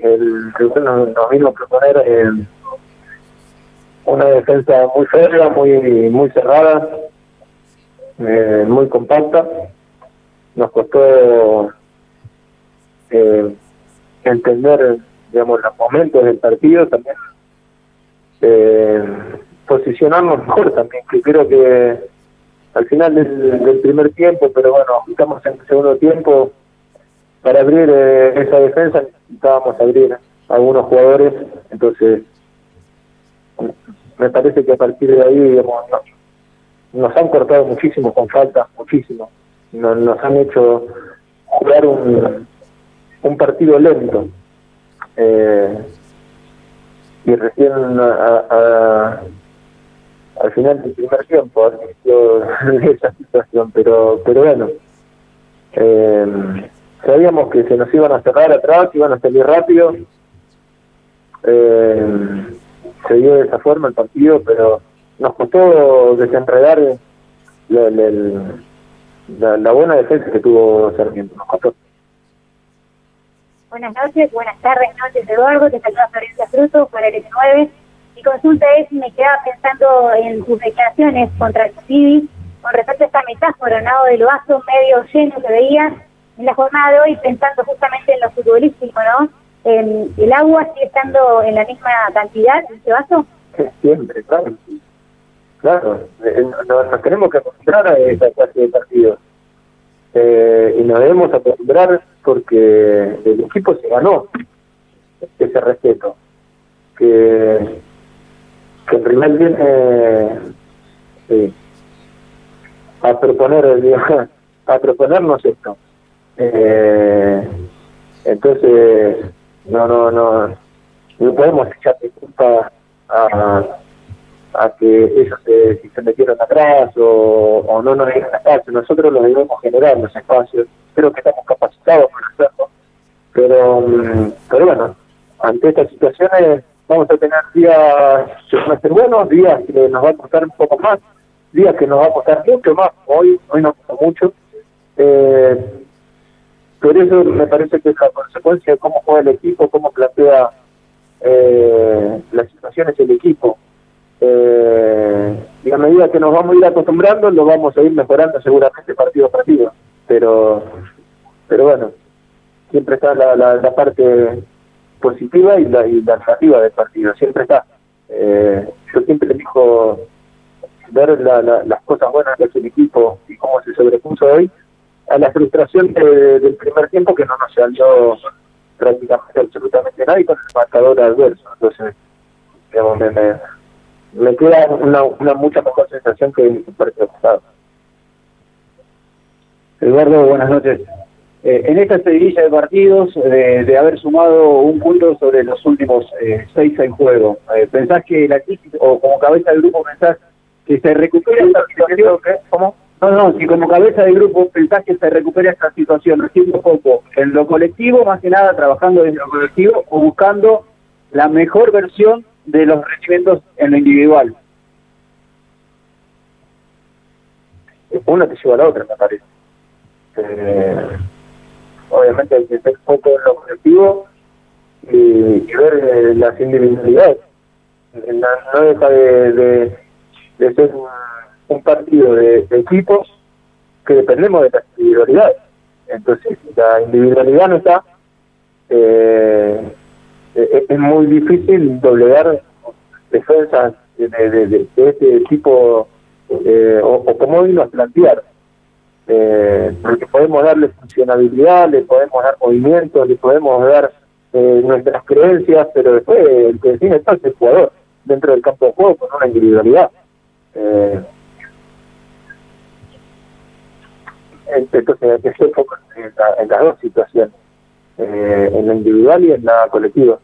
el rival nos, nos, vino a proponer una defensa muy férrea, muy muy cerrada, eh, muy compacta. Nos costó eh, entender, digamos, los momentos del partido, también eh, posicionarnos mejor también, que creo que al final del, primer tiempo, pero bueno, estamos en el segundo tiempo, para abrir eh, esa defensa necesitábamos abrir algunos jugadores, entonces me parece que a partir de ahí digamos, nos han cortado muchísimo con falta, muchísimo, nos, nos han hecho jugar un, un partido lento. Eh, y recién a, al final del primer tiempo esa situación, pero pero bueno, eh, sabíamos que se nos iban a cerrar atrás, iban a salir rápido, eh, se dio de esa forma el partido, pero nos costó desenredar la, la, la buena defensa que tuvo Sarmiento, nos costó. Buenas noches, buenas tardes, noches Eduardo, te saluda Florencia Fruto para el 9. Mi consulta es me quedaba pensando en tus declaraciones contra el CIVI con respecto a esta metáfora, ¿no? Del vaso medio lleno que veía en la jornada de hoy, pensando justamente en lo futbolístico, ¿no? ¿El agua sigue estando en la misma cantidad en ese vaso? Siempre, claro. Claro, eh, nos, tenemos que acostumbrar a esa clase de partidos. Eh, y nos debemos acostumbrar porque el equipo se ganó ese respeto. Que, que el rival viene eh, a proponer a proponernos esto. Eh, entonces, no, no, no, no podemos echarle culpa a, a que ellos se, si se metieron atrás o, o no nos dejan espacio. Nosotros los debemos generar los espacios. Creo que estamos capacitados para hacerlo. Pero, mm, pero bueno, ante estas situaciones vamos a tener días que van a ser buenos, días que nos va a costar un poco más, días que nos va a costar mucho más. Hoy, hoy nos costó mucho. Eh, pero eso me parece que es la consecuencia de cómo juega el equipo, cómo plantea eh, las situaciones el equipo. Eh, y a medida que nos vamos a ir acostumbrando lo vamos a ir mejorando seguramente partido a partido. Pero pero bueno siempre está la, la, parte positiva y la, y la del partido siempre está. Eh, yo siempre elijo ver las cosas buenas que hace el equipo y cómo se sobrepuso hoy a la frustración del primer tiempo que no nos salió prácticamente absolutamente nadie con el marcador adverso entonces digamos me, me me queda una, una mucha mejor sensación que el partido pasado. Eduardo, buenas noches. Eh, en esta seguidilla de partidos, de, haber sumado un punto sobre los últimos eh, seis en juego, eh, ¿pensás que la crisis, o como cabeza del grupo, pensás que se recupera esta situación? ¿Cómo? No, no, si como cabeza del grupo pensás que se recupera esta situación, haciendo poco en lo colectivo, más que nada trabajando desde lo colectivo o buscando la mejor versión de los rendimientos en lo individual. Una te lleva a la otra, me parece. Eh, obviamente hay que ser poco en lo colectivo y, ver eh, las individualidades. No, deja de, de, ser un, partido de, equipos que dependemos de la individualidad. Entonces, la individualidad no está, eh, eh, es muy difícil doblegar defensas de, de, este tipo eh, o, o, como vino a plantear. Eh, porque podemos darle funcionabilidad, le podemos dar movimiento, le podemos dar eh, nuestras creencias, pero después el que define está el jugador dentro del campo de juego con una individualidad. Eh, entonces hay que ser poco en las dos situaciones eh, en la individual y en la colectiva.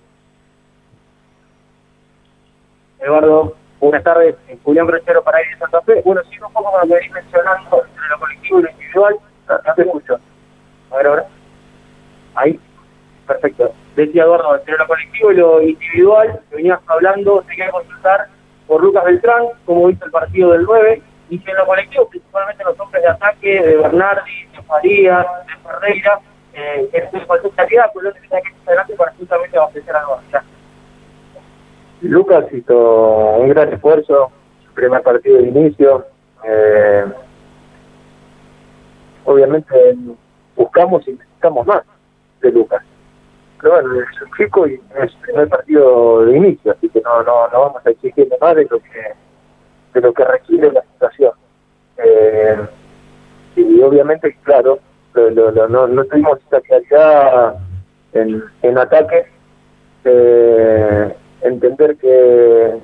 Eduardo, buenas tardes. Julián Brochero para ir de Santa Fe. Bueno, sí, un poco con lo que mencionando entre lo colectivo y lo individual. No te escucho. A ver ahora. Ahí. Perfecto. Decía Eduardo, entre lo colectivo y lo individual, que venías hablando, te quería consultar por Lucas Beltrán, como viste el partido del 9, y si en lo colectivo, principalmente los hombres de ataque, de Bernardi, de Faría, de Ferreira, eh, que es cualquier calidad, pues lo que tiene que estar adelante para justamente ofrecer algo. Lucas hizo un gran esfuerzo, primer partido de inicio. Eh, obviamente buscamos y necesitamos más de Lucas. Pero bueno, es un chico y es el primer partido de inicio, así que no, no, no vamos a exigirle más de lo que, de lo que requiere la situación. Eh, y obviamente, claro, no, no tuvimos claridad en, en ataque. Eh, entender que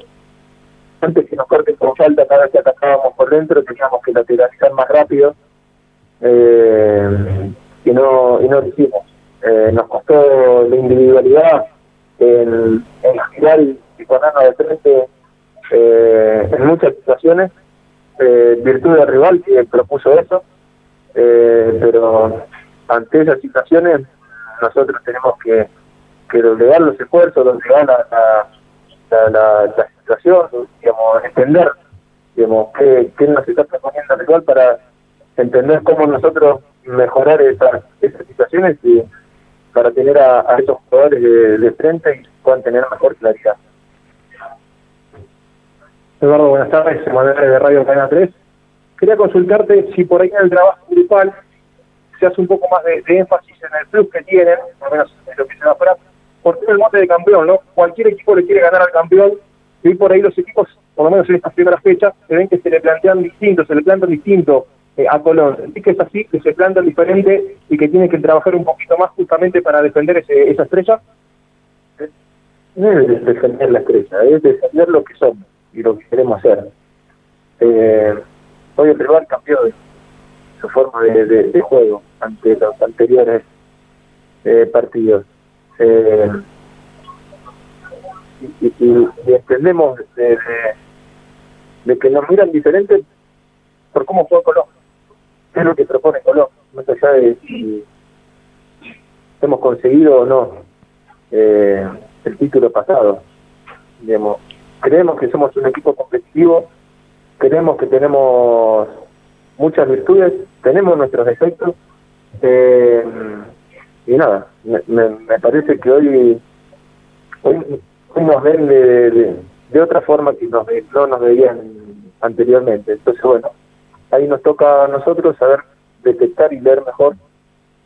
antes que nos corten con falta cada vez que atacábamos por dentro teníamos que lateralizar más rápido eh, y no y no lo hicimos eh, nos costó la individualidad en, en girar y, ponernos de frente eh, en muchas situaciones eh, virtud del rival que propuso eso eh, pero ante esas situaciones nosotros tenemos que, que doblegar los esfuerzos, doblegar la, la, la, situación, digamos, entender digamos, qué, qué nos está proponiendo el rival para entender cómo nosotros mejorar esas, esas situaciones y para tener a, a esos jugadores de, de, frente y puedan tener mejor claridad. Eduardo, buenas tardes, Manuel de Radio Cadena 3 quería consultarte si por ahí en el trabajo grupal se hace un poco más de, énfasis en el plus que tienen, por lo menos en lo que se da fuera, porque el mote de campeón, ¿no? Cualquier equipo le quiere ganar al campeón, y por ahí los equipos, por lo menos en estas primeras fechas, se ven que se le plantean distinto, se le plantean distinto eh, a Colón. ¿Sí que es así, que se plantean diferente y que tienen que trabajar un poquito más justamente para defender ese, esa estrella? No es defender la estrella, es defender lo que somos y lo que queremos hacer. Eh, hoy el rival cambió su forma de, juego ante los anteriores eh, partidos. Eh, y, entendemos de, de, que nos miran diferente por cómo juega Colón. ¿Qué es lo que propone Colón? Más allá de si hemos conseguido o no eh, el título pasado. Digamos, creemos que somos un equipo competitivo creemos que tenemos muchas virtudes, tenemos nuestros defectos, eh, y nada, me, me, parece que hoy, hoy, nos ven de, de, otra forma que nos, no nos veían anteriormente. Entonces, bueno, ahí nos toca a nosotros saber detectar y leer mejor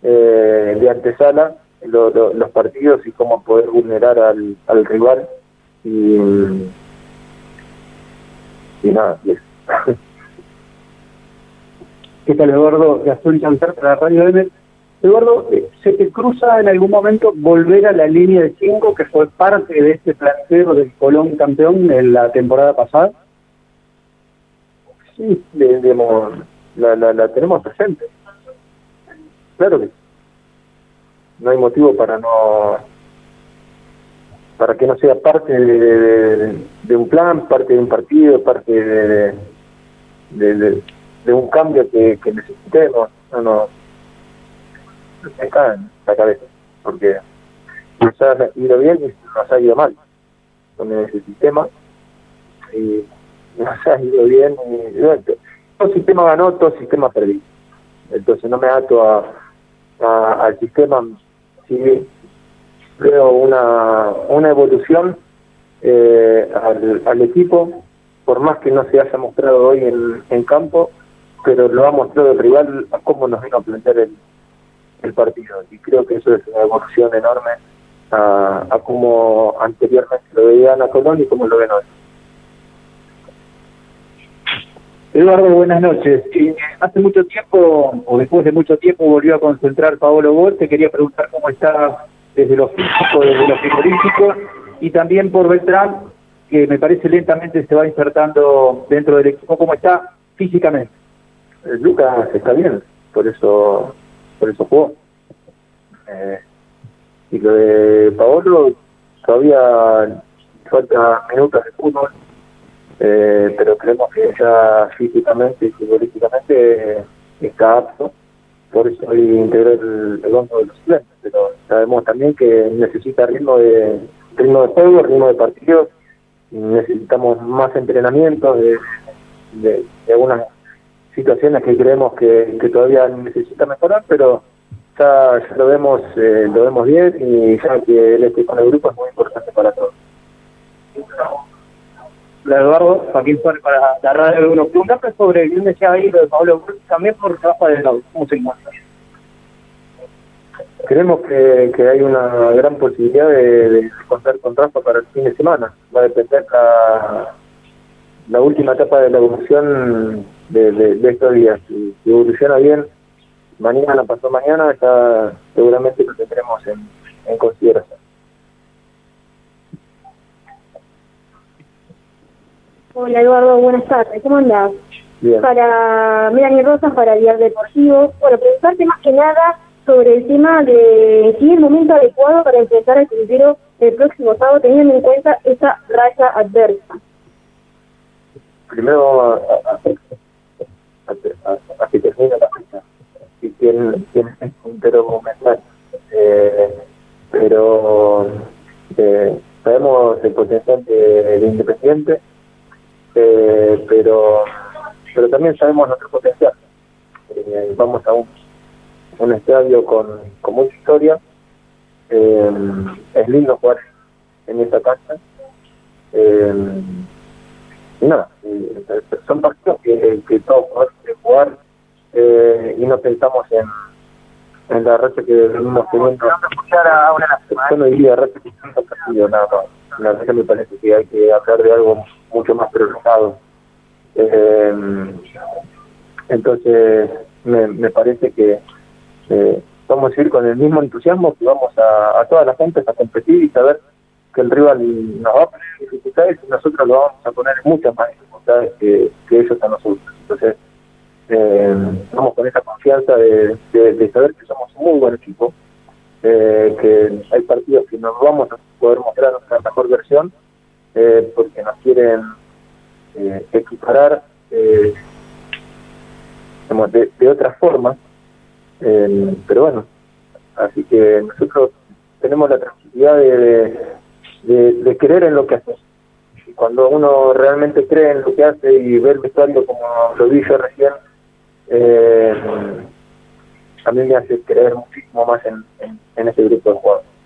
eh, de antesala los partidos y cómo poder vulnerar al, al rival. Y, y nada, y ¿Qué tal, Eduardo? Gastón Chantar para Radio M. Eduardo, eh, ¿se te cruza en algún momento volver a la línea de 5 que fue parte de este planteo del Colón campeón en la temporada pasada? Sí, digamos, la tenemos presente. Claro que no hay motivo para no para que no sea parte de, un plan, parte de un partido, parte de, un cambio que, que necesitemos, no nos me cae en la cabeza, porque nos ha ido bien y nos ha ido mal con ese sistema, y nos ha ido bien, y bueno, todo sistema ganó, todo sistema perdí. Entonces no me ato a, al sistema, sí veo una, una evolución eh, al, al equipo por más que no se haya mostrado hoy en, campo, pero lo ha mostrado el rival a cómo nos vino a plantear el, el partido. Y creo que eso es una evolución enorme a, a cómo anteriormente lo veían a Colón y cómo lo ven hoy. Eduardo, buenas noches. hace mucho tiempo, o después de mucho tiempo, volvió a concentrar Paolo Gol. Te quería preguntar cómo está desde lo físico, desde lo futbolístico, y también por Beltrán, que me parece lentamente se va insertando dentro del equipo, ¿cómo está físicamente? Eh, Lucas está bien, por eso por eso jugó. Eh, y lo de Paolo, todavía falta minutos de fútbol, eh, pero creemos que ya físicamente y futbolísticamente está apto, por eso hoy integró el, el de los suplentes, pero sabemos también que necesita ritmo de ritmo de juego, ritmo de partido necesitamos más entrenamiento de, de, algunas situaciones que creemos que, que, todavía necesita mejorar, pero ya, ya lo vemos eh, lo vemos bien y ya que él esté con el grupo es muy importante para todos. Eduardo, Joaquín Suárez para la radio de Uno. Preguntarte sobre, bien decía ahí lo de Pablo también por trabajo de lado, ¿cómo se encuentra? Creemos que, que hay una gran posibilidad de, de contar con Rafa para el fin de semana. Va a depender la, la última etapa de la evolución de, de, estos días. Si, evoluciona bien, mañana, pasó mañana, ya seguramente lo tendremos en, en consideración. Hola Eduardo, buenas tardes, ¿cómo andás? Bien. Para Melanie Rosas, para Diario Deportivo. Bueno, preguntarte más que nada sobre el tema de si es el momento adecuado para enfrentar el Crucero el próximo sábado, teniendo en cuenta esa raya adversa. Primero a, que termine la fecha. Si tiene, tiene un puntero mental. Eh, pero eh, sabemos el potencial de, de Independiente, pero pero también sabemos nuestro potencial. Eh, vamos a un, un estadio con, con mucha historia. Eh, es lindo jugar en esta cancha. Eh, y nada, eh, son partidos que, que todos podemos jugar eh, y no pensamos en, en la racha que venimos teniendo. Yo no diría racha que partido, nada más. La que me parece que hay que hablar de algo mucho más prolongado. Eh, entonces, me, me parece que eh, vamos a ir con el mismo entusiasmo que vamos a, a todas las gentes a competir y saber que el rival nos va a poner dificultades y nosotros lo vamos a poner muchas más dificultades que, que ellos a nosotros. Entonces, eh, vamos con esa confianza de, de, de, saber que somos un muy buen equipo, eh, que hay partidos que nos vamos a poder mostrar nuestra mejor versión eh, porque nos quieren eh, equiparar eh, de, de otra forma, eh, pero bueno, así que nosotros tenemos la tranquilidad de, de, creer en lo que hacemos. Y cuando uno realmente cree en lo que hace y ve el vestuario como lo dije recién, eh, a mí me hace creer muchísimo más en, en, en ese grupo de jugadores.